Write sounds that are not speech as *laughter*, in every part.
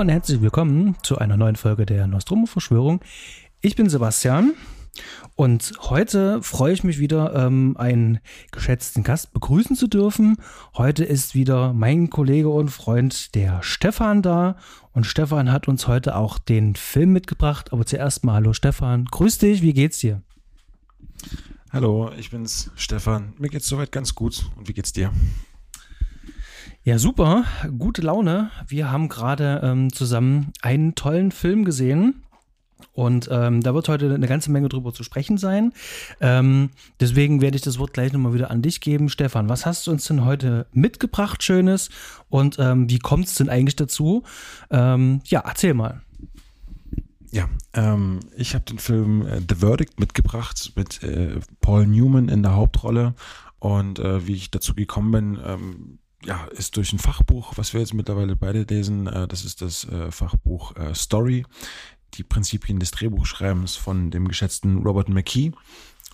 und herzlich willkommen zu einer neuen Folge der Nostromo-Verschwörung. Ich bin Sebastian und heute freue ich mich wieder, ähm, einen geschätzten Gast begrüßen zu dürfen. Heute ist wieder mein Kollege und Freund, der Stefan, da. Und Stefan hat uns heute auch den Film mitgebracht. Aber zuerst mal, hallo Stefan, grüß dich, wie geht's dir? Hallo, ich bin's, Stefan. Mir geht's soweit ganz gut. Und wie geht's dir? Ja, super, gute Laune. Wir haben gerade ähm, zusammen einen tollen Film gesehen. Und ähm, da wird heute eine ganze Menge drüber zu sprechen sein. Ähm, deswegen werde ich das Wort gleich nochmal wieder an dich geben. Stefan, was hast du uns denn heute mitgebracht, Schönes? Und ähm, wie kommt es denn eigentlich dazu? Ähm, ja, erzähl mal. Ja, ähm, ich habe den Film äh, The Verdict mitgebracht mit äh, Paul Newman in der Hauptrolle. Und äh, wie ich dazu gekommen bin, ähm, ja, ist durch ein Fachbuch, was wir jetzt mittlerweile beide lesen. Äh, das ist das äh, Fachbuch äh, Story, die Prinzipien des Drehbuchschreibens von dem geschätzten Robert McKee.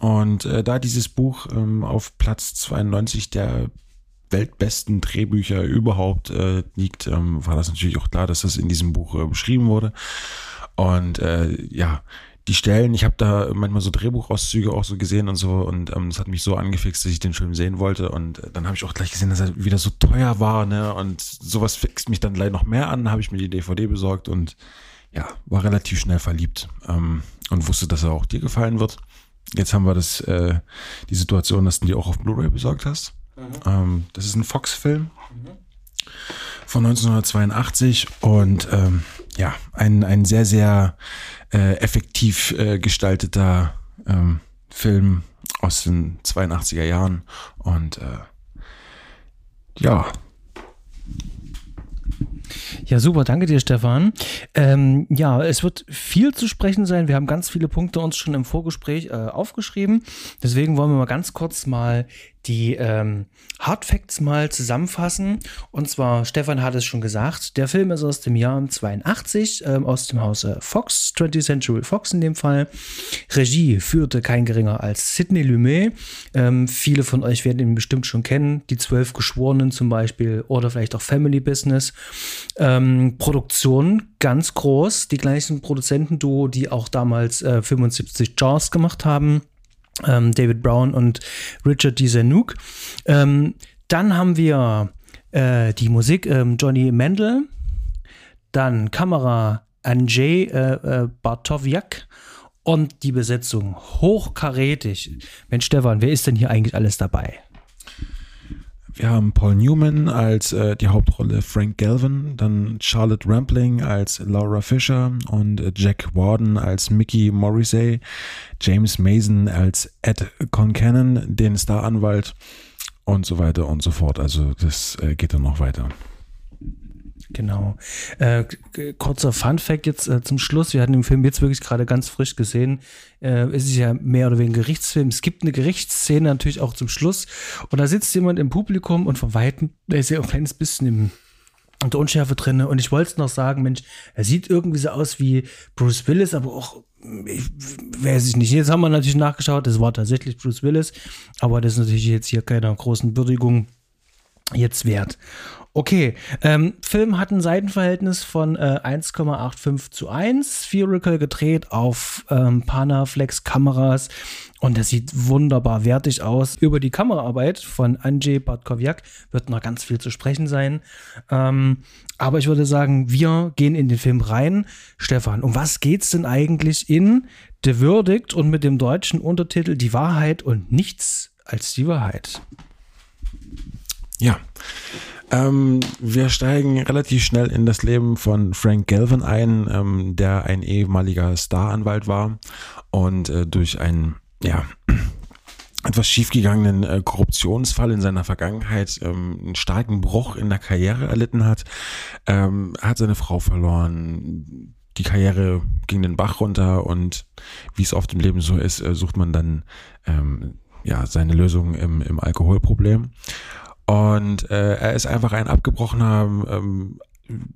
Und äh, da dieses Buch ähm, auf Platz 92 der weltbesten Drehbücher überhaupt äh, liegt, ähm, war das natürlich auch klar, dass das in diesem Buch äh, beschrieben wurde. Und äh, ja, die Stellen, ich habe da manchmal so Drehbuchauszüge auch so gesehen und so und ähm, das hat mich so angefixt, dass ich den Film sehen wollte und äh, dann habe ich auch gleich gesehen, dass er wieder so teuer war, ne? Und sowas fixt mich dann gleich noch mehr an, habe ich mir die DVD besorgt und ja, war relativ schnell verliebt ähm, und wusste, dass er auch dir gefallen wird. Jetzt haben wir das, äh, die Situation, dass du die auch auf Blu-ray besorgt hast. Mhm. Ähm, das ist ein Fox-Film mhm. Von 1982 und ähm, ja, ein, ein sehr, sehr äh, effektiv äh, gestalteter ähm, Film aus den 82er Jahren. Und äh, ja. Ja, super, danke dir, Stefan. Ähm, ja, es wird viel zu sprechen sein. Wir haben ganz viele Punkte uns schon im Vorgespräch äh, aufgeschrieben. Deswegen wollen wir mal ganz kurz mal die ähm, Hard Facts mal zusammenfassen. Und zwar, Stefan hat es schon gesagt, der Film ist aus dem Jahr 82, ähm, aus dem Hause Fox, 20th Century Fox in dem Fall. Regie führte kein geringer als Sidney Lumet. Ähm, viele von euch werden ihn bestimmt schon kennen, die Zwölf Geschworenen zum Beispiel oder vielleicht auch Family Business. Ähm, Produktion ganz groß, die gleichen Produzentenduo, die auch damals äh, 75 Jaws gemacht haben ähm, David Brown und Richard D. Zanuck. Ähm, dann haben wir äh, die Musik ähm, Johnny Mendel, dann Kamera Andrzej äh, äh, Bartowiak und die Besetzung hochkarätig. Mensch, Stefan, wer ist denn hier eigentlich alles dabei? Wir haben Paul Newman als äh, die Hauptrolle Frank Galvin, dann Charlotte Rampling als Laura Fisher und äh, Jack Warden als Mickey Morrissey, James Mason als Ed Concannon, den Staranwalt und so weiter und so fort. Also das äh, geht dann noch weiter. Genau. Äh, kurzer Fun Fact jetzt äh, zum Schluss. Wir hatten den Film jetzt wirklich gerade ganz frisch gesehen. Äh, es ist ja mehr oder weniger Gerichtsfilm. Es gibt eine Gerichtsszene natürlich auch zum Schluss. Und da sitzt jemand im Publikum und von Weitem, der ist ja ein kleines bisschen im und der Unschärfe drin. Und ich wollte noch sagen, Mensch, er sieht irgendwie so aus wie Bruce Willis, aber auch, ich weiß ich nicht. Jetzt haben wir natürlich nachgeschaut, das war tatsächlich Bruce Willis, aber das ist natürlich jetzt hier keine großen Würdigung jetzt wert. Okay, ähm, Film hat ein Seitenverhältnis von äh, 1,85 zu 1, Spherical gedreht auf ähm, Panaflex-Kameras und das sieht wunderbar wertig aus. Über die Kameraarbeit von Andrzej Bartkowiak wird noch ganz viel zu sprechen sein. Ähm, aber ich würde sagen, wir gehen in den Film rein. Stefan, um was geht's denn eigentlich in The Verdict und mit dem deutschen Untertitel Die Wahrheit und nichts als die Wahrheit? Ja. Ähm, wir steigen relativ schnell in das Leben von Frank Galvin ein, ähm, der ein ehemaliger Staranwalt war und äh, durch einen, ja, *clears throat* etwas schiefgegangenen äh, Korruptionsfall in seiner Vergangenheit ähm, einen starken Bruch in der Karriere erlitten hat. Ähm, er hat seine Frau verloren, die Karriere ging den Bach runter und wie es oft im Leben so ist, äh, sucht man dann ähm, ja seine Lösung im, im Alkoholproblem. Und äh, er ist einfach ein abgebrochener, ähm,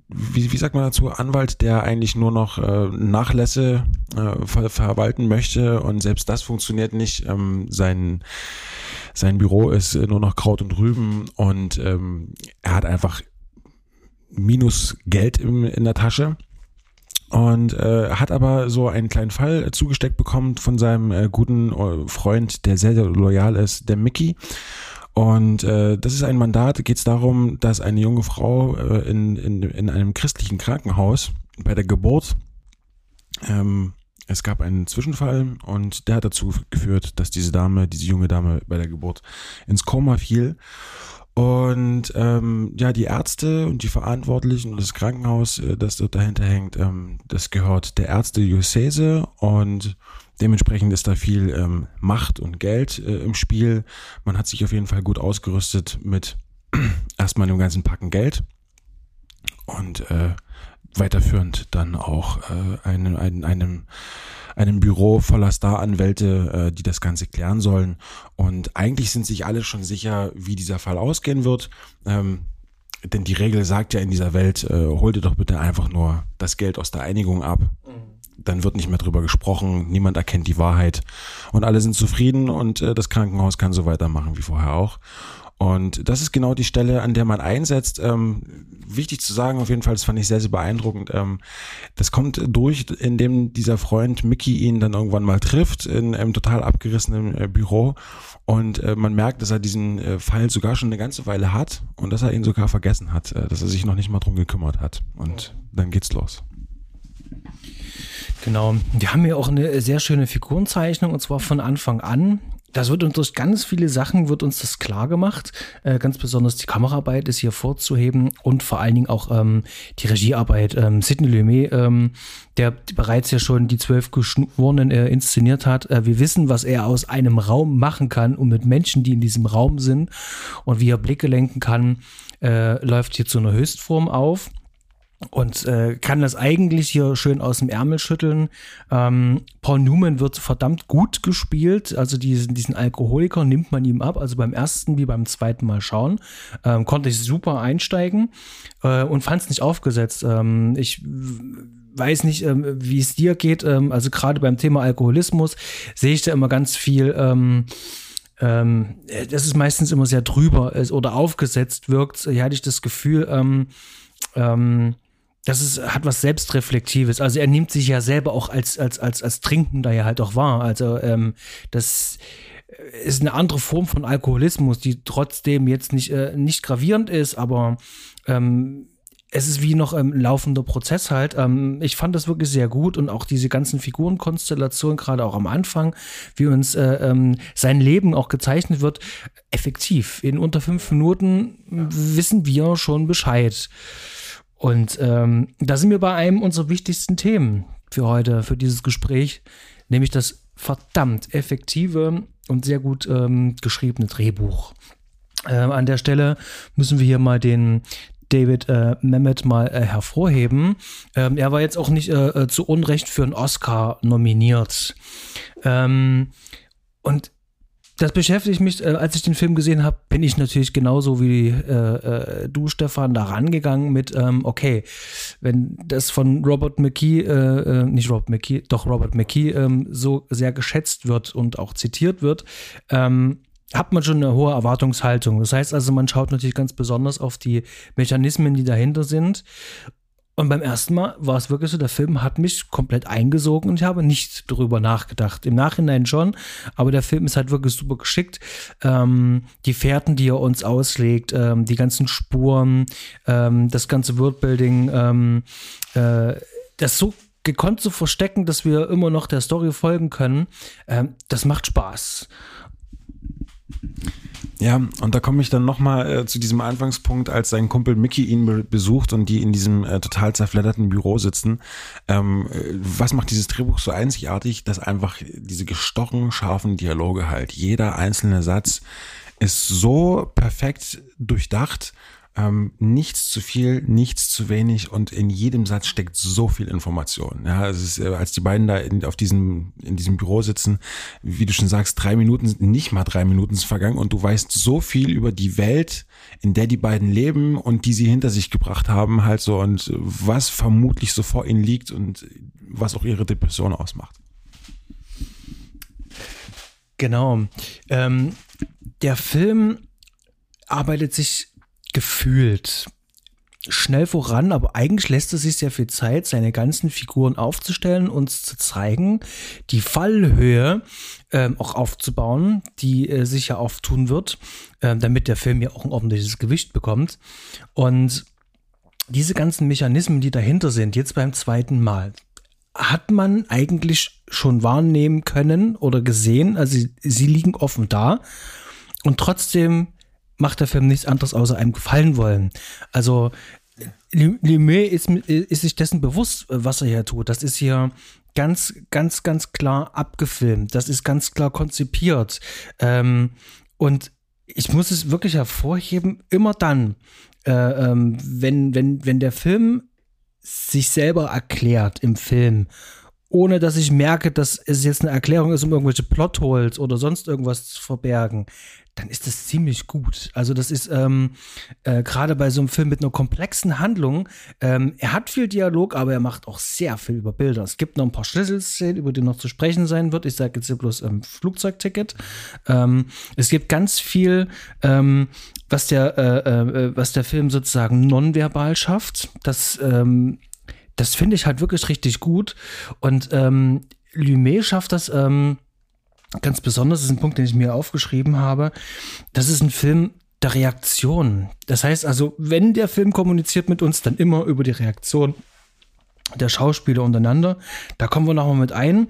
wie, wie sagt man dazu, Anwalt, der eigentlich nur noch äh, Nachlässe äh, ver verwalten möchte und selbst das funktioniert nicht. Ähm, sein, sein Büro ist nur noch Kraut und Rüben und ähm, er hat einfach minus Geld im, in der Tasche und äh, hat aber so einen kleinen Fall zugesteckt bekommen von seinem äh, guten äh, Freund, der sehr, sehr loyal ist, der Mickey. Und äh, das ist ein Mandat, geht es darum, dass eine junge Frau äh, in, in, in einem christlichen Krankenhaus bei der Geburt, ähm, es gab einen Zwischenfall und der hat dazu geführt, dass diese Dame, diese junge Dame bei der Geburt ins Koma fiel. Und ähm, ja, die Ärzte und die Verantwortlichen und das Krankenhaus, äh, das dort dahinter hängt, ähm, das gehört der Ärzte-Diözese und dementsprechend ist da viel ähm, Macht und Geld äh, im Spiel. Man hat sich auf jeden Fall gut ausgerüstet mit *clears throat* erstmal einem ganzen Packen Geld und äh, weiterführend dann auch äh, einem, einem, einem einem Büro voller Staranwälte, äh, die das Ganze klären sollen. Und eigentlich sind sich alle schon sicher, wie dieser Fall ausgehen wird. Ähm, denn die Regel sagt ja in dieser Welt, äh, hol dir doch bitte einfach nur das Geld aus der Einigung ab. Mhm. Dann wird nicht mehr drüber gesprochen, niemand erkennt die Wahrheit und alle sind zufrieden und äh, das Krankenhaus kann so weitermachen wie vorher auch. Und das ist genau die Stelle, an der man einsetzt. Ähm, wichtig zu sagen, auf jeden Fall, das fand ich sehr, sehr beeindruckend. Ähm, das kommt durch, indem dieser Freund Mickey ihn dann irgendwann mal trifft in einem total abgerissenen äh, Büro. Und äh, man merkt, dass er diesen äh, Fall sogar schon eine ganze Weile hat und dass er ihn sogar vergessen hat, äh, dass er sich noch nicht mal drum gekümmert hat. Und dann geht's los. Genau. Wir haben hier auch eine sehr schöne Figurenzeichnung und zwar von Anfang an das wird uns durch ganz viele Sachen wird uns das klar gemacht. Äh, ganz besonders die Kameraarbeit ist hier vorzuheben und vor allen Dingen auch ähm, die Regiearbeit. Ähm, Sidney Lumet, ähm, der bereits ja schon die zwölf Geschworenen äh, inszeniert hat. Äh, wir wissen, was er aus einem Raum machen kann und mit Menschen, die in diesem Raum sind und wie er Blicke lenken kann, äh, läuft hier zu einer Höchstform auf und äh, kann das eigentlich hier schön aus dem Ärmel schütteln. Ähm, Paul Newman wird verdammt gut gespielt, also diesen, diesen Alkoholiker nimmt man ihm ab, also beim ersten wie beim zweiten Mal schauen, ähm, konnte ich super einsteigen äh, und fand es nicht aufgesetzt. Ähm, ich weiß nicht, ähm, wie es dir geht, ähm, also gerade beim Thema Alkoholismus sehe ich da immer ganz viel ähm, ähm, das ist meistens immer sehr drüber oder aufgesetzt wirkt. Hier hatte ich das Gefühl, ähm, ähm, das ist, hat was Selbstreflektives. Also er nimmt sich ja selber auch als, als, als, als Trinkender ja halt auch wahr. Also ähm, das ist eine andere Form von Alkoholismus, die trotzdem jetzt nicht, äh, nicht gravierend ist, aber ähm, es ist wie noch ein ähm, laufender Prozess halt. Ähm, ich fand das wirklich sehr gut und auch diese ganzen Figurenkonstellationen, gerade auch am Anfang, wie uns äh, ähm, sein Leben auch gezeichnet wird, effektiv. In unter fünf Minuten wissen wir schon Bescheid. Und ähm, da sind wir bei einem unserer wichtigsten Themen für heute, für dieses Gespräch, nämlich das verdammt effektive und sehr gut ähm, geschriebene Drehbuch. Ähm, an der Stelle müssen wir hier mal den David äh, Mamet mal äh, hervorheben. Ähm, er war jetzt auch nicht äh, äh zu Unrecht für einen Oscar nominiert. Ähm, und das beschäftigt mich, äh, als ich den Film gesehen habe, bin ich natürlich genauso wie äh, äh, du, Stefan, da rangegangen mit, ähm, okay, wenn das von Robert McKee, äh, äh, nicht Robert McKee, doch Robert McKee ähm, so sehr geschätzt wird und auch zitiert wird, ähm, hat man schon eine hohe Erwartungshaltung. Das heißt also, man schaut natürlich ganz besonders auf die Mechanismen, die dahinter sind. Und beim ersten Mal war es wirklich so, der Film hat mich komplett eingesogen und ich habe nicht darüber nachgedacht. Im Nachhinein schon, aber der Film ist halt wirklich super geschickt. Ähm, die Fährten, die er uns auslegt, ähm, die ganzen Spuren, ähm, das ganze Worldbuilding, ähm, äh, das so gekonnt zu verstecken, dass wir immer noch der Story folgen können, ähm, das macht Spaß. Ja, und da komme ich dann nochmal äh, zu diesem Anfangspunkt, als sein Kumpel Mickey ihn be besucht und die in diesem äh, total zerfledderten Büro sitzen. Ähm, äh, was macht dieses Drehbuch so einzigartig, dass einfach diese gestochen scharfen Dialoge halt, jeder einzelne Satz ist so perfekt durchdacht ähm, nichts zu viel, nichts zu wenig und in jedem Satz steckt so viel Information. Ja, es ist, äh, als die beiden da in, auf diesem, in diesem Büro sitzen, wie du schon sagst, drei Minuten, nicht mal drei Minuten sind vergangen und du weißt so viel über die Welt, in der die beiden leben und die sie hinter sich gebracht haben, halt so und was vermutlich so vor ihnen liegt und was auch ihre Depression ausmacht. Genau. Ähm, der Film arbeitet sich gefühlt schnell voran, aber eigentlich lässt es sich sehr viel Zeit, seine ganzen Figuren aufzustellen, uns zu zeigen, die Fallhöhe ähm, auch aufzubauen, die äh, sich ja auftun wird, äh, damit der Film ja auch ein ordentliches Gewicht bekommt. Und diese ganzen Mechanismen, die dahinter sind, jetzt beim zweiten Mal, hat man eigentlich schon wahrnehmen können oder gesehen. Also sie, sie liegen offen da. Und trotzdem macht der Film nichts anderes außer einem gefallen wollen. Also Lumet ist, ist sich dessen bewusst, was er hier tut. Das ist hier ganz, ganz, ganz klar abgefilmt. Das ist ganz klar konzipiert. Ähm, und ich muss es wirklich hervorheben, immer dann, äh, ähm, wenn, wenn, wenn der Film sich selber erklärt im Film, ohne dass ich merke, dass es jetzt eine Erklärung ist, um irgendwelche Plotholes oder sonst irgendwas zu verbergen, dann ist das ziemlich gut. Also das ist ähm, äh, gerade bei so einem Film mit einer komplexen Handlung, ähm, er hat viel Dialog, aber er macht auch sehr viel über Bilder. Es gibt noch ein paar Schlüsselszenen, über die noch zu sprechen sein wird. Ich sage jetzt hier bloß ähm, Flugzeugticket. Ähm, es gibt ganz viel, ähm, was der, äh, äh, was der Film sozusagen nonverbal schafft. Das, ähm, das finde ich halt wirklich richtig gut. Und Lumet schafft das, ähm, ganz besonders, ist ein Punkt, den ich mir aufgeschrieben habe. Das ist ein Film der Reaktion. Das heißt also, wenn der Film kommuniziert mit uns, dann immer über die Reaktion der Schauspieler untereinander. Da kommen wir nochmal mit ein.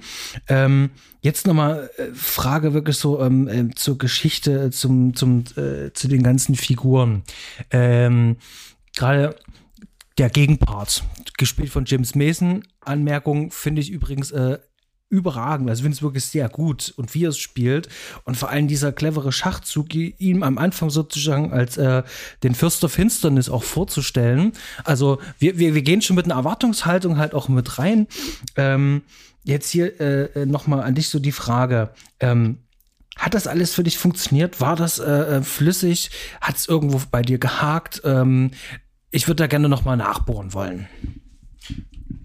Ähm, jetzt nochmal äh, Frage wirklich so ähm, äh, zur Geschichte, zum, zum, äh, zu den ganzen Figuren. Ähm, Gerade der Gegenpart, gespielt von James Mason. Anmerkung finde ich übrigens äh, überragend. Also ich finde es wirklich sehr gut und wie er es spielt und vor allem dieser clevere Schachzug, ihm am Anfang sozusagen als äh, den Fürst der Finsternis auch vorzustellen. Also wir, wir, wir gehen schon mit einer Erwartungshaltung halt auch mit rein. Ähm, jetzt hier äh, nochmal an dich so die Frage. Ähm, hat das alles für dich funktioniert? War das äh, äh flüssig? Hat es irgendwo bei dir gehakt? Ähm, ich würde da gerne nochmal nachbohren wollen.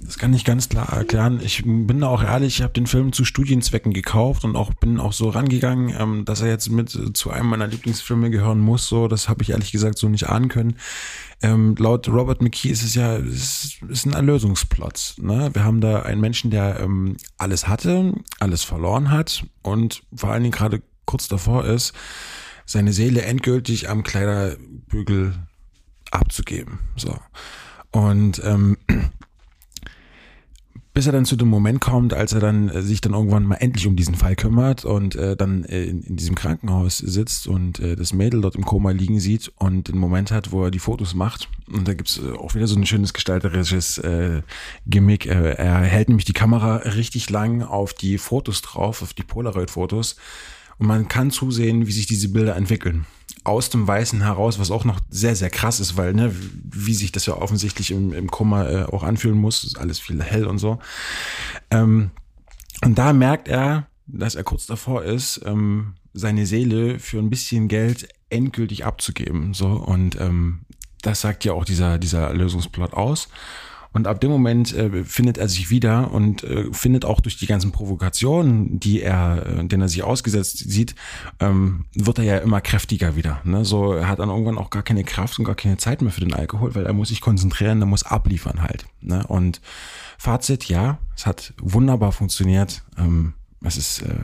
Das kann ich ganz klar erklären. Ich bin da auch ehrlich, ich habe den Film zu Studienzwecken gekauft und auch bin auch so rangegangen, ähm, dass er jetzt mit äh, zu einem meiner Lieblingsfilme gehören muss. So, das habe ich ehrlich gesagt so nicht ahnen können. Ähm, laut Robert McKee ist es ja ist, ist ein Erlösungsplot. Ne? Wir haben da einen Menschen, der ähm, alles hatte, alles verloren hat und vor allen Dingen gerade kurz davor ist, seine Seele endgültig am Kleiderbügel abzugeben. So. Und ähm, bis er dann zu dem Moment kommt, als er dann äh, sich dann irgendwann mal endlich um diesen Fall kümmert und äh, dann äh, in, in, diesem Krankenhaus sitzt und äh, das Mädel dort im Koma liegen sieht und den Moment hat, wo er die Fotos macht. Und da gibt's äh, auch wieder so ein schönes gestalterisches äh, Gimmick. Er hält nämlich die Kamera richtig lang auf die Fotos drauf, auf die Polaroid-Fotos. Und man kann zusehen, wie sich diese Bilder entwickeln aus dem Weißen heraus, was auch noch sehr, sehr krass ist, weil, ne, wie sich das ja offensichtlich im, im Koma äh, auch anfühlen muss, ist alles viel hell und so. Ähm, und da merkt er, dass er kurz davor ist, ähm, seine Seele für ein bisschen Geld endgültig abzugeben. So, und ähm, das sagt ja auch dieser, dieser Lösungsplot aus. Und ab dem Moment äh, findet er sich wieder und äh, findet auch durch die ganzen Provokationen, die er, äh, denen er sich ausgesetzt sieht, ähm, wird er ja immer kräftiger wieder. Ne? So er hat dann irgendwann auch gar keine Kraft und gar keine Zeit mehr für den Alkohol, weil er muss sich konzentrieren, er muss abliefern halt. Ne? Und Fazit, ja, es hat wunderbar funktioniert. Ähm, es ist äh,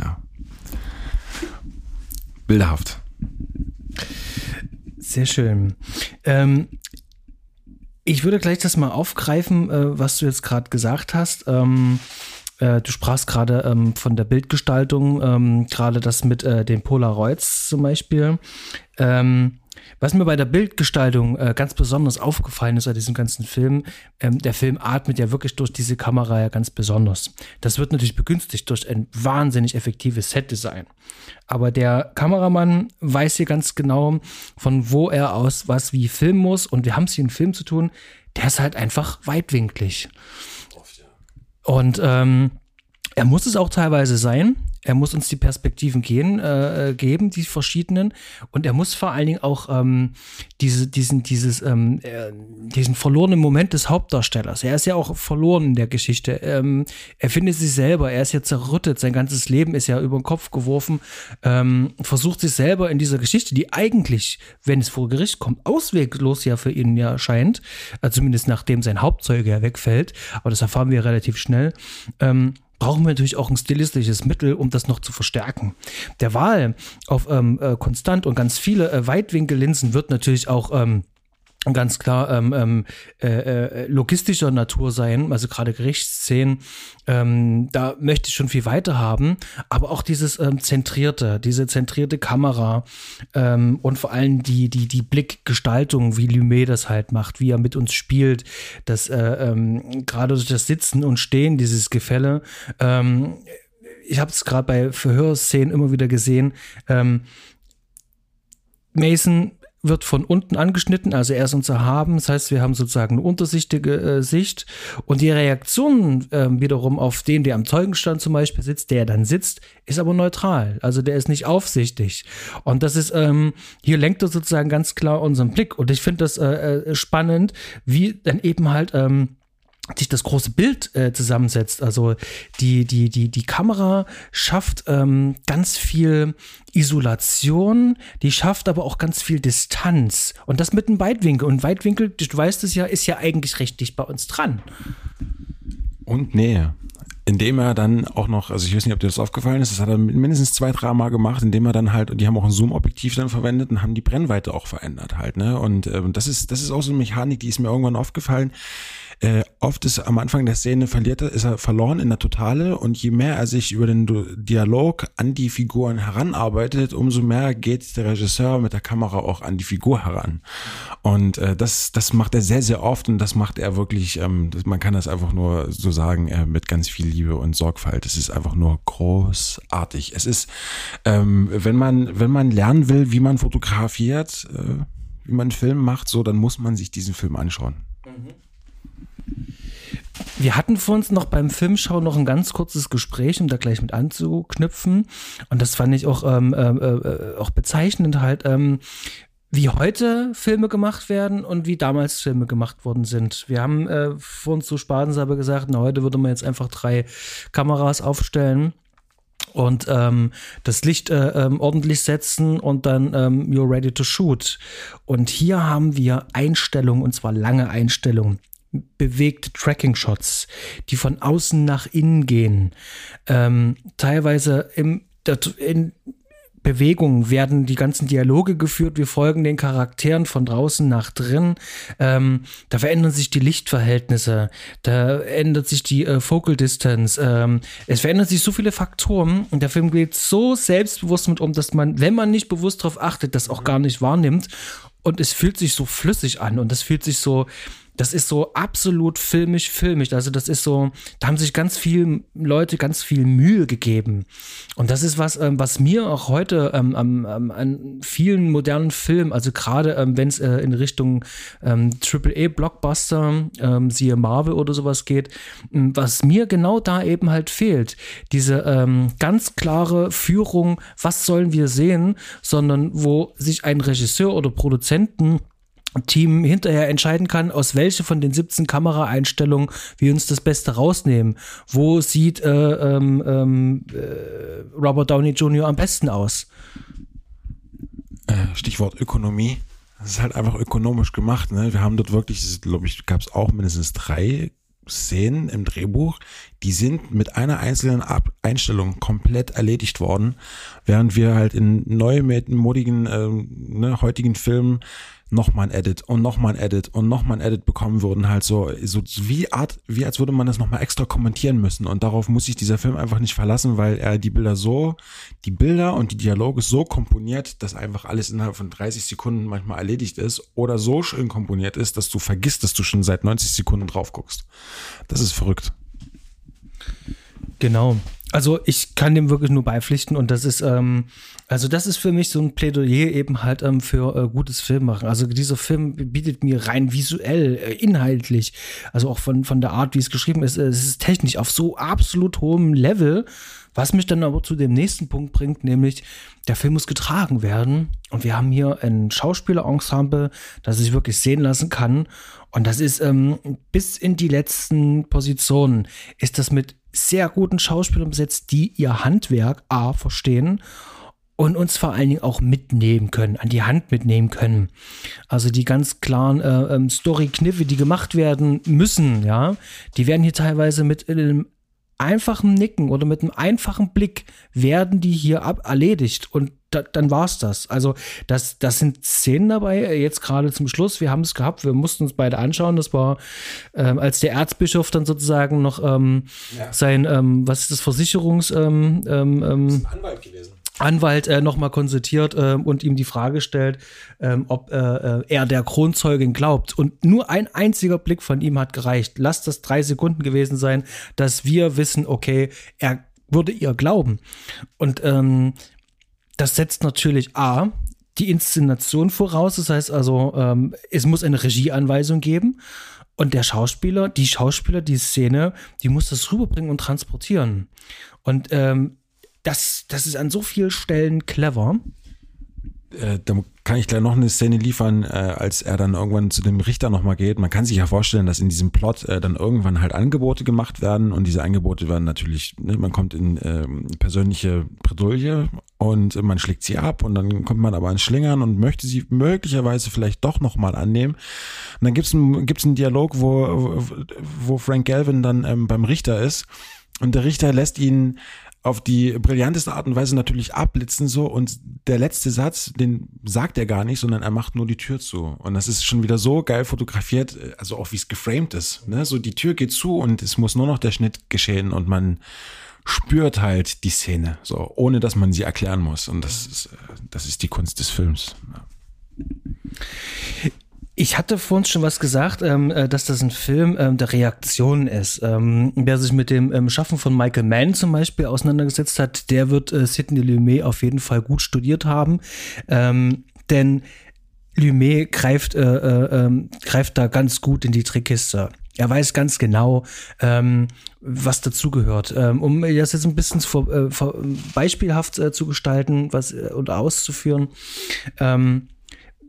ja bilderhaft. Sehr schön. Ähm, ich würde gleich das mal aufgreifen, äh, was du jetzt gerade gesagt hast. Ähm, äh, du sprachst gerade ähm, von der Bildgestaltung, ähm, gerade das mit äh, den Polaroids zum Beispiel. Ähm, was mir bei der Bildgestaltung äh, ganz besonders aufgefallen ist bei diesem ganzen Film, ähm, der Film atmet ja wirklich durch diese Kamera ja ganz besonders. Das wird natürlich begünstigt durch ein wahnsinnig effektives Setdesign. Aber der Kameramann weiß hier ganz genau, von wo er aus was wie filmen muss. Und wir haben es hier einen Film zu tun, der ist halt einfach weitwinklig. Und ähm, er muss es auch teilweise sein. Er muss uns die Perspektiven gehen, äh, äh, geben, die verschiedenen. Und er muss vor allen Dingen auch ähm, diese, diesen, dieses, ähm, äh, diesen verlorenen Moment des Hauptdarstellers. Er ist ja auch verloren in der Geschichte. Ähm, er findet sich selber, er ist ja zerrüttet, sein ganzes Leben ist ja über den Kopf geworfen, ähm, versucht sich selber in dieser Geschichte, die eigentlich, wenn es vor Gericht kommt, ausweglos ja für ihn ja scheint, äh, zumindest nachdem sein Hauptzeuge ja wegfällt, aber das erfahren wir relativ schnell, ähm, brauchen wir natürlich auch ein stilistisches Mittel, um das noch zu verstärken. Der Wahl auf ähm, äh, konstant und ganz viele äh, Weitwinkellinsen wird natürlich auch ähm, ganz klar ähm, ähm, äh, äh, logistischer Natur sein, also gerade Gerichtsszenen, ähm, da möchte ich schon viel weiter haben, aber auch dieses ähm, zentrierte, diese zentrierte Kamera ähm, und vor allem die, die, die Blickgestaltung, wie Lumet das halt macht, wie er mit uns spielt, das äh, ähm, gerade durch das Sitzen und Stehen, dieses Gefälle, ähm, ich habe es gerade bei Verhörszenen immer wieder gesehen, ähm, Mason wird von unten angeschnitten, also er ist uns erhaben. Das heißt, wir haben sozusagen eine untersichtige äh, Sicht. Und die Reaktion äh, wiederum auf den, der am Zeugenstand zum Beispiel sitzt, der dann sitzt, ist aber neutral. Also der ist nicht aufsichtig. Und das ist, ähm, hier lenkt er sozusagen ganz klar unseren Blick. Und ich finde das äh, äh, spannend, wie dann eben halt. Ähm, sich das große Bild äh, zusammensetzt. Also die, die, die, die Kamera schafft ähm, ganz viel Isolation, die schafft aber auch ganz viel Distanz. Und das mit einem Weitwinkel. Und Weitwinkel, du weißt es ja, ist ja eigentlich recht dicht bei uns dran. Und Nähe. Indem er dann auch noch, also ich weiß nicht, ob dir das aufgefallen ist, das hat er mindestens zwei, drei Mal gemacht, indem er dann halt, und die haben auch ein Zoom-Objektiv dann verwendet und haben die Brennweite auch verändert halt, ne? Und äh, das ist, das ist auch so eine Mechanik, die ist mir irgendwann aufgefallen äh, oft ist am Anfang der Szene verliert er, ist er verloren in der Totale und je mehr er sich über den Dialog an die Figuren heranarbeitet, umso mehr geht der Regisseur mit der Kamera auch an die Figur heran. Und äh, das, das macht er sehr, sehr oft und das macht er wirklich, ähm, man kann das einfach nur so sagen, äh, mit ganz viel Liebe und Sorgfalt. Es ist einfach nur großartig. Es ist, ähm, wenn man, wenn man lernen will, wie man fotografiert, äh, wie man einen Film macht, so, dann muss man sich diesen Film anschauen. Mhm. Wir hatten vor uns noch beim Filmschau noch ein ganz kurzes Gespräch, um da gleich mit anzuknüpfen. Und das fand ich auch, ähm, äh, äh, auch bezeichnend halt, ähm, wie heute Filme gemacht werden und wie damals Filme gemacht worden sind. Wir haben äh, vor uns zu Spatensaber gesagt, na, heute würde man jetzt einfach drei Kameras aufstellen und ähm, das Licht äh, ähm, ordentlich setzen und dann ähm, you're ready to shoot. Und hier haben wir Einstellungen und zwar lange Einstellungen bewegte Tracking-Shots, die von außen nach innen gehen. Ähm, teilweise im, in Bewegungen werden die ganzen Dialoge geführt. Wir folgen den Charakteren von draußen nach drin. Ähm, da verändern sich die Lichtverhältnisse. Da ändert sich die äh, Focal Distance. Ähm, es verändern sich so viele Faktoren. Und der Film geht so selbstbewusst mit um, dass man, wenn man nicht bewusst darauf achtet, das auch gar nicht wahrnimmt. Und es fühlt sich so flüssig an. Und es fühlt sich so, das ist so absolut filmisch, filmisch. Also das ist so, da haben sich ganz viele Leute ganz viel Mühe gegeben. Und das ist was, ähm, was mir auch heute ähm, ähm, an vielen modernen Filmen, also gerade ähm, wenn es äh, in Richtung ähm, AAA-Blockbuster, ähm, siehe Marvel oder sowas geht, was mir genau da eben halt fehlt. Diese ganz klare Führung, was sollen wir sehen, sondern wo sich ein Regisseur oder Produzenten Team hinterher entscheiden kann, aus welche von den 17 Kameraeinstellungen wir uns das Beste rausnehmen. Wo sieht äh, ähm, ähm, äh, Robert Downey Jr. am besten aus? Äh, Stichwort Ökonomie. Das ist halt einfach ökonomisch gemacht. Ne? Wir haben dort wirklich, glaube ich, gab es auch mindestens drei Szenen im Drehbuch, die sind mit einer einzelnen Ab Einstellung komplett erledigt worden, während wir halt in neumodigen, äh, ne, heutigen Filmen nochmal ein Edit und nochmal ein Edit und nochmal ein Edit bekommen würden, halt so, so wie Art, wie als würde man das nochmal extra kommentieren müssen. Und darauf muss sich dieser Film einfach nicht verlassen, weil er die Bilder so, die Bilder und die Dialoge so komponiert, dass einfach alles innerhalb von 30 Sekunden manchmal erledigt ist oder so schön komponiert ist, dass du vergisst, dass du schon seit 90 Sekunden drauf guckst. Das ist verrückt. Genau. Also ich kann dem wirklich nur beipflichten und das ist, ähm, also das ist für mich so ein Plädoyer eben halt ähm, für äh, gutes Filmmachen. Also dieser Film bietet mir rein visuell, äh, inhaltlich, also auch von, von der Art, wie es geschrieben ist, äh, es ist technisch auf so absolut hohem Level, was mich dann aber zu dem nächsten Punkt bringt, nämlich der Film muss getragen werden und wir haben hier ein Schauspielerensemble, das sich wirklich sehen lassen kann und das ist ähm, bis in die letzten Positionen ist das mit sehr guten Schauspielern besetzt, die ihr Handwerk A verstehen und uns vor allen Dingen auch mitnehmen können, an die Hand mitnehmen können. Also die ganz klaren äh, ähm, Story-Kniffe, die gemacht werden müssen, ja, die werden hier teilweise mit einem einfachen Nicken oder mit einem einfachen Blick werden die hier ab erledigt und da, dann war's das. Also das, das sind Szenen dabei, jetzt gerade zum Schluss, wir haben es gehabt, wir mussten uns beide anschauen, das war, ähm, als der Erzbischof dann sozusagen noch ähm, ja. sein, ähm, was ist das, Versicherungs... Ähm, ähm, ähm Anwalt gewesen. Anwalt äh, nochmal konsultiert äh, und ihm die Frage stellt, ähm, ob äh, äh, er der Kronzeugin glaubt. Und nur ein einziger Blick von ihm hat gereicht. Lass das drei Sekunden gewesen sein, dass wir wissen, okay, er würde ihr glauben. Und ähm, das setzt natürlich A, die Inszenation voraus. Das heißt also, ähm, es muss eine Regieanweisung geben. Und der Schauspieler, die Schauspieler, die Szene, die muss das rüberbringen und transportieren. Und ähm, das, das ist an so vielen Stellen clever. Äh, da kann ich gleich noch eine Szene liefern, äh, als er dann irgendwann zu dem Richter nochmal geht. Man kann sich ja vorstellen, dass in diesem Plot äh, dann irgendwann halt Angebote gemacht werden und diese Angebote werden natürlich, ne, man kommt in äh, persönliche Bredouille und man schlägt sie ab und dann kommt man aber ins Schlingern und möchte sie möglicherweise vielleicht doch nochmal annehmen. Und dann gibt's ein, gibt's einen Dialog, wo, wo Frank Galvin dann ähm, beim Richter ist und der Richter lässt ihn auf die brillanteste Art und Weise natürlich abblitzen so und der letzte Satz, den sagt er gar nicht, sondern er macht nur die Tür zu und das ist schon wieder so geil fotografiert, also auch wie es geframed ist, ne? So die Tür geht zu und es muss nur noch der Schnitt geschehen und man spürt halt die Szene, so ohne dass man sie erklären muss und das ist das ist die Kunst des Films. Ja. Ich hatte vorhin schon was gesagt, ähm, äh, dass das ein Film ähm, der Reaktion ist. Ähm, wer sich mit dem ähm, Schaffen von Michael Mann zum Beispiel auseinandergesetzt hat, der wird äh, Sidney Lumet auf jeden Fall gut studiert haben. Ähm, denn Lumet greift, äh, äh, ähm, greift da ganz gut in die Trickkiste. Er weiß ganz genau, ähm, was dazugehört. Ähm, um das jetzt ein bisschen vor, äh, vor, beispielhaft äh, zu gestalten was, äh, und auszuführen. Ähm,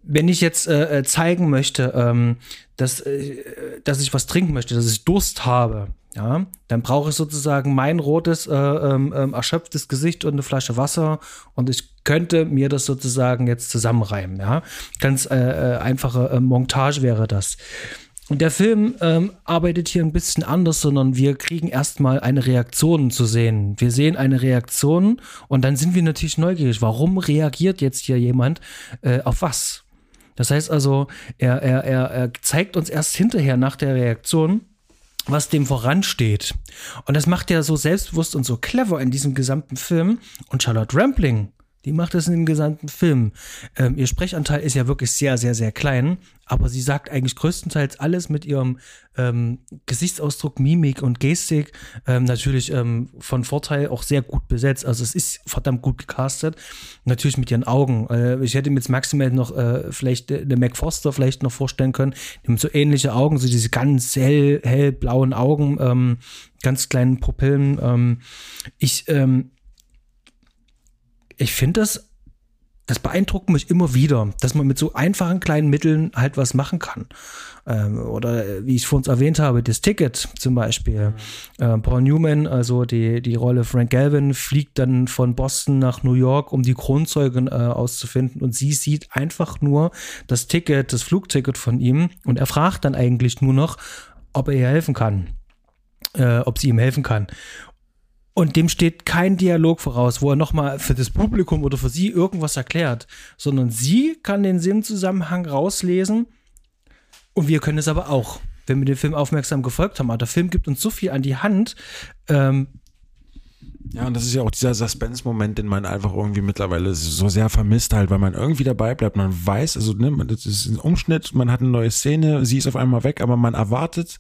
wenn ich jetzt äh, äh, zeigen möchte, ähm, dass, äh, dass ich was trinken möchte, dass ich Durst habe, ja, dann brauche ich sozusagen mein rotes, äh, ähm, ähm, erschöpftes Gesicht und eine Flasche Wasser und ich könnte mir das sozusagen jetzt zusammenreimen, ja. Ganz äh, äh einfache Montage wäre das. Und der Film ähm, arbeitet hier ein bisschen anders, sondern wir kriegen erstmal eine Reaktion zu sehen. Wir sehen eine Reaktion und dann sind wir natürlich neugierig. Warum reagiert jetzt hier jemand äh, auf was? Das heißt also, er, er, er, er zeigt uns erst hinterher nach der Reaktion, was dem voransteht. Und das macht er so selbstbewusst und so clever in diesem gesamten Film. Und Charlotte Rampling die macht das in dem gesamten Film. Ähm, ihr Sprechanteil ist ja wirklich sehr, sehr, sehr klein, aber sie sagt eigentlich größtenteils alles mit ihrem ähm, Gesichtsausdruck, Mimik und Gestik. Ähm, natürlich ähm, von Vorteil auch sehr gut besetzt. Also es ist verdammt gut gecastet. Natürlich mit ihren Augen. Äh, ich hätte mir jetzt maximal noch äh, vielleicht eine Mac Foster vielleicht noch vorstellen können. Die haben so ähnliche Augen, so diese ganz hell, hellblauen Augen, ähm, ganz kleinen Pupillen. Ähm, ich ich finde das, das beeindruckt mich immer wieder, dass man mit so einfachen kleinen Mitteln halt was machen kann. Ähm, oder äh, wie ich vorhin erwähnt habe, das Ticket zum Beispiel. Mhm. Äh, Paul Newman, also die, die Rolle Frank Galvin, fliegt dann von Boston nach New York, um die Kronzeugen äh, auszufinden. Und sie sieht einfach nur das Ticket, das Flugticket von ihm. Und er fragt dann eigentlich nur noch, ob er ihr helfen kann. Äh, ob sie ihm helfen kann. Und dem steht kein Dialog voraus, wo er nochmal für das Publikum oder für sie irgendwas erklärt, sondern sie kann den Sinnzusammenhang rauslesen und wir können es aber auch, wenn wir den Film aufmerksam gefolgt haben. Aber der Film gibt uns so viel an die Hand. Ähm, ja, und das ist ja auch dieser Suspense-Moment, den man einfach irgendwie mittlerweile so sehr vermisst halt, weil man irgendwie dabei bleibt. Man weiß, also ne, das ist ein Umschnitt, man hat eine neue Szene, sie ist auf einmal weg, aber man erwartet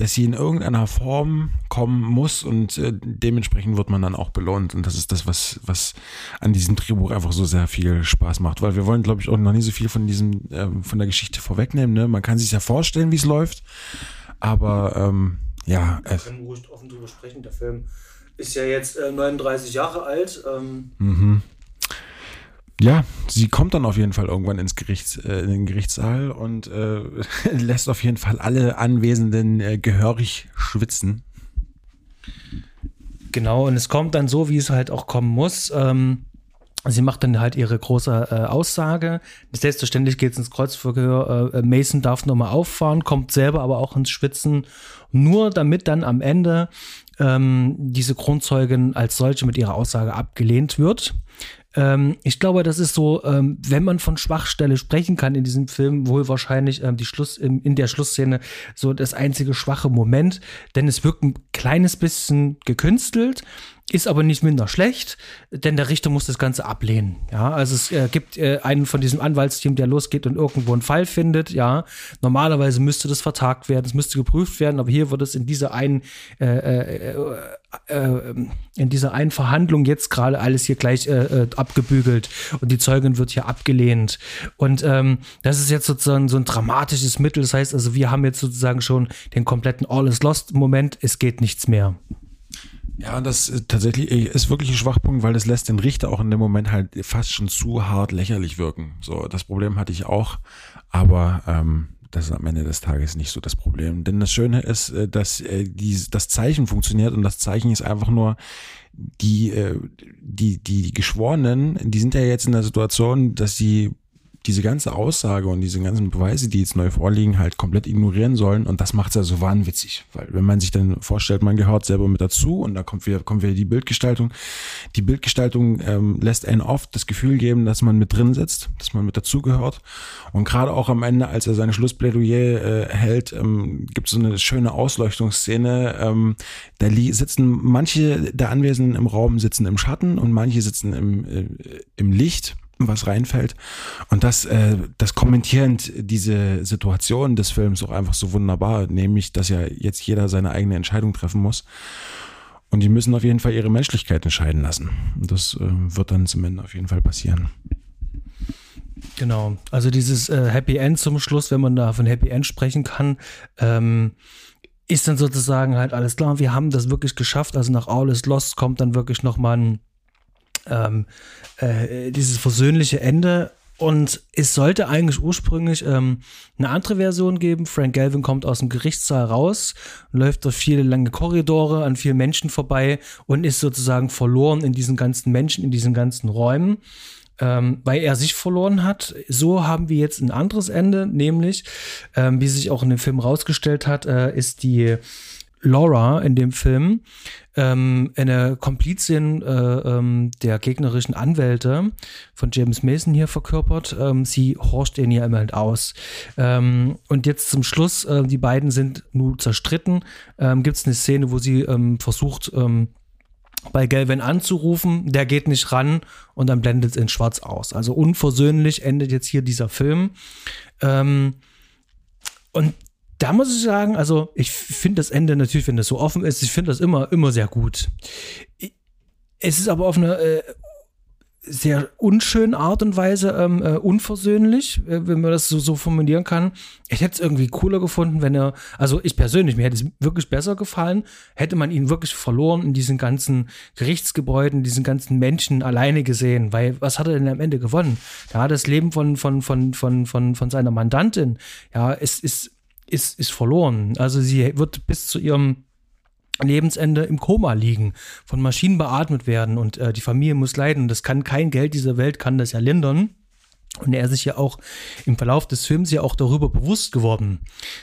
dass sie in irgendeiner Form kommen muss und äh, dementsprechend wird man dann auch belohnt. Und das ist das, was, was an diesem Drehbuch einfach so sehr viel Spaß macht. Weil wir wollen, glaube ich, auch noch nie so viel von diesem, äh, von der Geschichte vorwegnehmen. Ne? Man kann sich ja vorstellen, wie es läuft. Aber ähm, ja. Wir können ruhig offen drüber sprechen. Der Film ist ja jetzt äh, 39 Jahre alt. Ähm. Mhm. Ja, sie kommt dann auf jeden Fall irgendwann ins Gerichts, äh, in den Gerichtssaal und äh, *laughs* lässt auf jeden Fall alle Anwesenden äh, gehörig schwitzen. Genau, und es kommt dann so, wie es halt auch kommen muss. Ähm, sie macht dann halt ihre große äh, Aussage. Selbstverständlich geht es ins Kreuzverhör. Äh, Mason darf nochmal auffahren, kommt selber aber auch ins Schwitzen. Nur damit dann am Ende ähm, diese Kronzeugin als solche mit ihrer Aussage abgelehnt wird. Ähm, ich glaube, das ist so, ähm, wenn man von Schwachstelle sprechen kann in diesem Film, wohl wahrscheinlich ähm, die Schluss, in, in der Schlussszene so das einzige schwache Moment, denn es wirkt ein kleines bisschen gekünstelt ist aber nicht minder schlecht, denn der Richter muss das Ganze ablehnen. Ja, also es äh, gibt äh, einen von diesem Anwaltsteam, der losgeht und irgendwo einen Fall findet. Ja, normalerweise müsste das vertagt werden, es müsste geprüft werden, aber hier wird es in dieser einen äh, äh, äh, äh in dieser einen Verhandlung jetzt gerade alles hier gleich abgebügelt und die Zeugin wird hier abgelehnt. Und ähm, das ist jetzt sozusagen so ein dramatisches Mittel. Das heißt also, wir haben jetzt sozusagen schon den kompletten All is Lost Moment. Es geht nichts mehr. Ja, das ist tatsächlich ist wirklich ein Schwachpunkt, weil das lässt den Richter auch in dem Moment halt fast schon zu hart lächerlich wirken. So, das Problem hatte ich auch, aber ähm, das ist am Ende des Tages nicht so das Problem. Denn das Schöne ist, äh, dass äh, die, das Zeichen funktioniert und das Zeichen ist einfach nur die, äh, die, die Geschworenen, die sind ja jetzt in der Situation, dass sie diese ganze Aussage und diese ganzen Beweise, die jetzt neu vorliegen, halt komplett ignorieren sollen. Und das macht es ja so wahnwitzig. Weil wenn man sich dann vorstellt, man gehört selber mit dazu und da kommt wieder, kommt wieder die Bildgestaltung. Die Bildgestaltung ähm, lässt einen oft das Gefühl geben, dass man mit drin sitzt, dass man mit dazugehört. Und gerade auch am Ende, als er seine Schlussplädoyer äh, hält, ähm, gibt es so eine schöne Ausleuchtungsszene. Ähm, da sitzen manche der Anwesenden im Raum sitzen im Schatten und manche sitzen im, äh, im Licht was reinfällt. Und das, äh, das kommentierend diese Situation des Films auch einfach so wunderbar, nämlich, dass ja jetzt jeder seine eigene Entscheidung treffen muss. Und die müssen auf jeden Fall ihre Menschlichkeit entscheiden lassen. Und das äh, wird dann zum Ende auf jeden Fall passieren. Genau, also dieses äh, Happy End zum Schluss, wenn man da von Happy End sprechen kann, ähm, ist dann sozusagen halt alles klar. Wir haben das wirklich geschafft. Also nach All is Lost kommt dann wirklich nochmal ein ähm, äh, dieses versöhnliche Ende. Und es sollte eigentlich ursprünglich ähm, eine andere Version geben. Frank Galvin kommt aus dem Gerichtssaal raus, läuft durch viele lange Korridore an vielen Menschen vorbei und ist sozusagen verloren in diesen ganzen Menschen, in diesen ganzen Räumen, ähm, weil er sich verloren hat. So haben wir jetzt ein anderes Ende, nämlich, ähm, wie sich auch in dem Film rausgestellt hat, äh, ist die Laura in dem Film ähm, eine Komplizin äh, ähm, der gegnerischen Anwälte von James Mason hier verkörpert. Ähm, sie horcht ihn hier immer halt aus. Ähm, und jetzt zum Schluss, äh, die beiden sind nun zerstritten. Ähm, Gibt es eine Szene, wo sie ähm, versucht, bei Galvin anzurufen, der geht nicht ran und dann blendet es in schwarz aus. Also unversöhnlich endet jetzt hier dieser Film. Ähm, und da muss ich sagen, also ich finde das Ende natürlich, wenn das so offen ist, ich finde das immer, immer sehr gut. Es ist aber auf eine äh, sehr unschöne Art und Weise ähm, äh, unversöhnlich, äh, wenn man das so, so formulieren kann. Ich hätte es irgendwie cooler gefunden, wenn er, also ich persönlich, mir hätte es wirklich besser gefallen, hätte man ihn wirklich verloren in diesen ganzen Gerichtsgebäuden, diesen ganzen Menschen alleine gesehen, weil was hat er denn am Ende gewonnen? Ja, das Leben von, von, von, von, von, von seiner Mandantin, ja, es ist ist, ist verloren. Also sie wird bis zu ihrem Lebensende im Koma liegen, von Maschinen beatmet werden und äh, die Familie muss leiden. Das kann kein Geld dieser Welt kann das ja lindern. Und er ist sich ja auch im Verlauf des Films ja auch darüber bewusst geworden.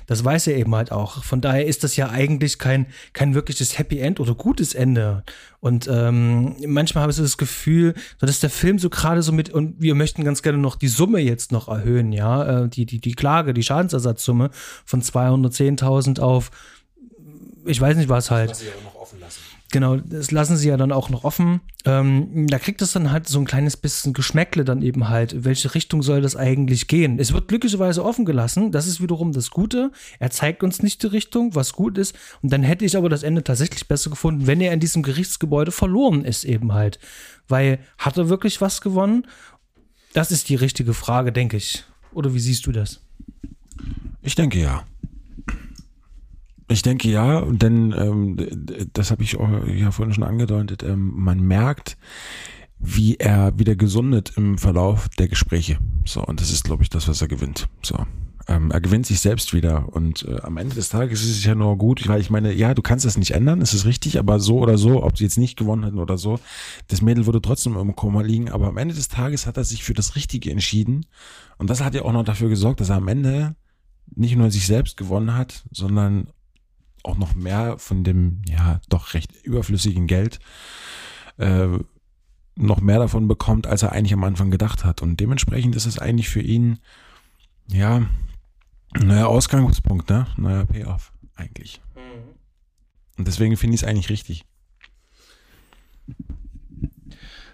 Das weiß er eben halt auch. Von daher ist das ja eigentlich kein, kein wirkliches Happy End oder gutes Ende. Und ähm, manchmal habe ich so das Gefühl, dass der Film so gerade so mit, und wir möchten ganz gerne noch die Summe jetzt noch erhöhen, ja, äh, die, die, die Klage, die Schadensersatzsumme von 210.000 auf, ich weiß nicht was halt. Was genau, das lassen sie ja dann auch noch offen. Ähm, da kriegt es dann halt so ein kleines bisschen Geschmäckle dann eben halt, welche Richtung soll das eigentlich gehen. Es wird glücklicherweise offen gelassen, das ist wiederum das Gute. Er zeigt uns nicht die Richtung, was gut ist. Und dann hätte ich aber das Ende tatsächlich besser gefunden, wenn er in diesem Gerichtsgebäude verloren ist eben halt. Weil hat er wirklich was gewonnen? Das ist die richtige Frage, denke ich. Oder wie siehst du das? Ich denke ja. Ich denke ja, denn ähm, das habe ich auch ja vorhin schon angedeutet. Ähm, man merkt, wie er wieder gesundet im Verlauf der Gespräche. So, und das ist, glaube ich, das, was er gewinnt. So. Ähm, er gewinnt sich selbst wieder. Und äh, am Ende des Tages ist es ja nur gut, weil ich meine, ja, du kannst das nicht ändern, es ist richtig, aber so oder so, ob sie jetzt nicht gewonnen hätten oder so, das Mädel würde trotzdem im Koma liegen. Aber am Ende des Tages hat er sich für das Richtige entschieden. Und das hat ja auch noch dafür gesorgt, dass er am Ende nicht nur sich selbst gewonnen hat, sondern auch noch mehr von dem, ja, doch recht überflüssigen Geld äh, noch mehr davon bekommt, als er eigentlich am Anfang gedacht hat. Und dementsprechend ist es eigentlich für ihn, ja, ein neuer Ausgangspunkt, ne? Neuer Payoff, eigentlich. Mhm. Und deswegen finde ich es eigentlich richtig.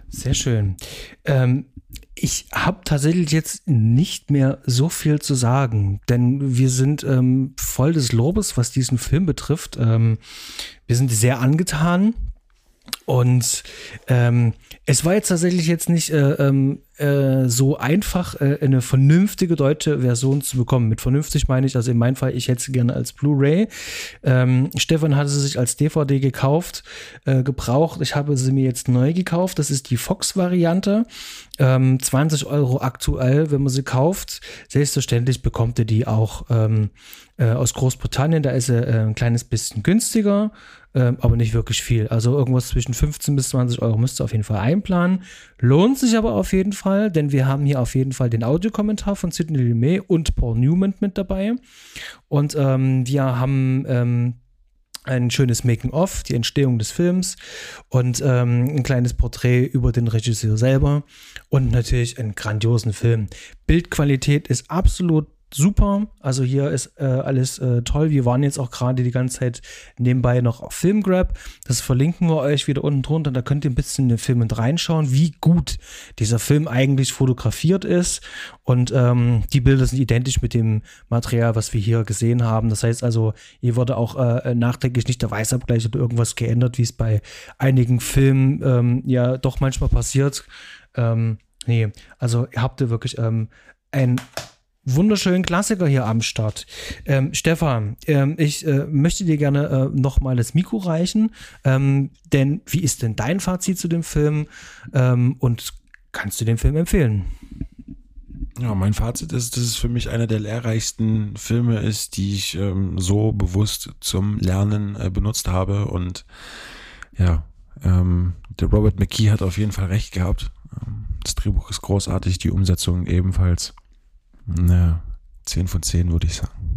Sehr schön. Ähm, ich habe tatsächlich jetzt nicht mehr so viel zu sagen, denn wir sind ähm, voll des Lobes, was diesen Film betrifft. Ähm, wir sind sehr angetan und ähm, es war jetzt tatsächlich jetzt nicht äh, ähm, äh, so einfach, äh, eine vernünftige deutsche Version zu bekommen. Mit vernünftig meine ich, also in meinem Fall, ich hätte sie gerne als Blu-ray. Ähm, Stefan hatte sie sich als DVD gekauft, äh, gebraucht. Ich habe sie mir jetzt neu gekauft. Das ist die Fox-Variante. Ähm, 20 Euro aktuell, wenn man sie kauft. Selbstverständlich bekommt ihr die auch ähm, äh, aus Großbritannien. Da ist sie äh, ein kleines bisschen günstiger ähm, aber nicht wirklich viel. Also irgendwas zwischen 15 bis 20 Euro müsst ihr auf jeden Fall einplanen. Lohnt sich aber auf jeden Fall, denn wir haben hier auf jeden Fall den Audiokommentar von Sidney Lumet und Paul Newman mit dabei. Und ähm, wir haben ähm, ein schönes Making-of, die Entstehung des Films und ähm, ein kleines Porträt über den Regisseur selber und natürlich einen grandiosen Film. Bildqualität ist absolut super. Also hier ist äh, alles äh, toll. Wir waren jetzt auch gerade die ganze Zeit nebenbei noch auf Filmgrab. Das verlinken wir euch wieder unten drunter. Da könnt ihr ein bisschen in den Film mit reinschauen, wie gut dieser Film eigentlich fotografiert ist. Und ähm, die Bilder sind identisch mit dem Material, was wir hier gesehen haben. Das heißt also, hier wurde auch äh, nachträglich nicht der Weißabgleich oder irgendwas geändert, wie es bei einigen Filmen ähm, ja doch manchmal passiert. Ähm, nee, also ihr habt ihr wirklich ähm, ein wunderschönen Klassiker hier am Start. Ähm, Stefan, ähm, ich äh, möchte dir gerne äh, nochmal das Mikro reichen, ähm, denn wie ist denn dein Fazit zu dem Film ähm, und kannst du den Film empfehlen? Ja, mein Fazit ist, dass es für mich einer der lehrreichsten Filme ist, die ich ähm, so bewusst zum Lernen äh, benutzt habe und ja, ähm, der Robert McKee hat auf jeden Fall recht gehabt. das Drehbuch ist großartig, die Umsetzung ebenfalls. Na, 10 von 10 würde ich sagen.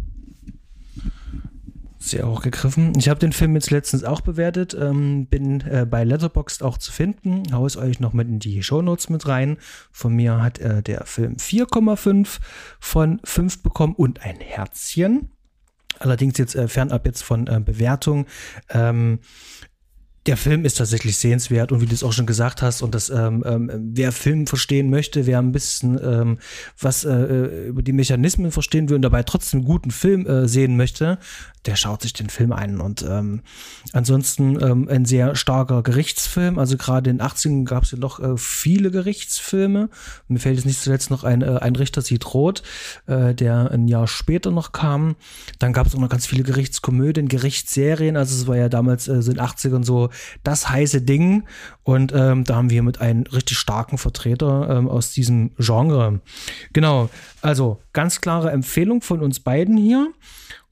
Sehr auch gegriffen. Ich habe den Film jetzt letztens auch bewertet, ähm, bin äh, bei Letterboxd auch zu finden. Hau es euch noch mit in die Shownotes mit rein. Von mir hat äh, der Film 4,5 von 5 bekommen und ein Herzchen. Allerdings jetzt äh, fernab jetzt von äh, Bewertung. Ähm, der Film ist tatsächlich sehenswert und wie du es auch schon gesagt hast, und das, ähm, ähm, wer Film verstehen möchte, wer ein bisschen ähm, was äh, äh über die Mechanismen verstehen will und dabei trotzdem einen guten Film äh, sehen möchte, der schaut sich den Film ein. Und ähm, ansonsten ähm, ein sehr starker Gerichtsfilm. Also gerade in den 80ern gab es ja noch äh, viele Gerichtsfilme. Mir fällt jetzt nicht zuletzt noch ein, äh, ein Richter sieht rot, äh, der ein Jahr später noch kam. Dann gab es auch noch ganz viele Gerichtskomödien, Gerichtsserien. Also es war ja damals äh, so in den 80ern so das heiße Ding. Und ähm, da haben wir mit einem richtig starken Vertreter ähm, aus diesem Genre. Genau, also ganz klare Empfehlung von uns beiden hier.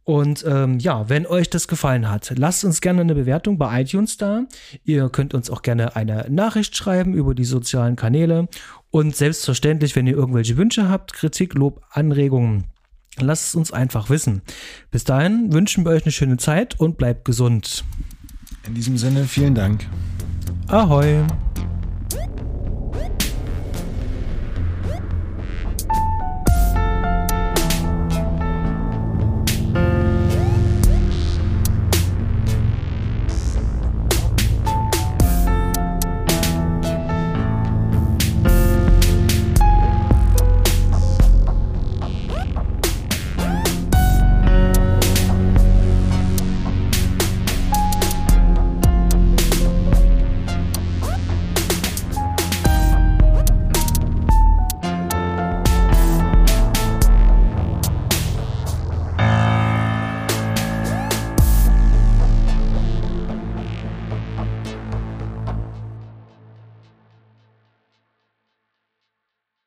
Und ähm, ja, wenn euch das gefallen hat, lasst uns gerne eine Bewertung bei iTunes da. Ihr könnt uns auch gerne eine Nachricht schreiben über die sozialen Kanäle. Und selbstverständlich, wenn ihr irgendwelche Wünsche habt, Kritik, Lob, Anregungen, lasst es uns einfach wissen. Bis dahin wünschen wir euch eine schöne Zeit und bleibt gesund. In diesem Sinne, vielen Dank. Ahoi.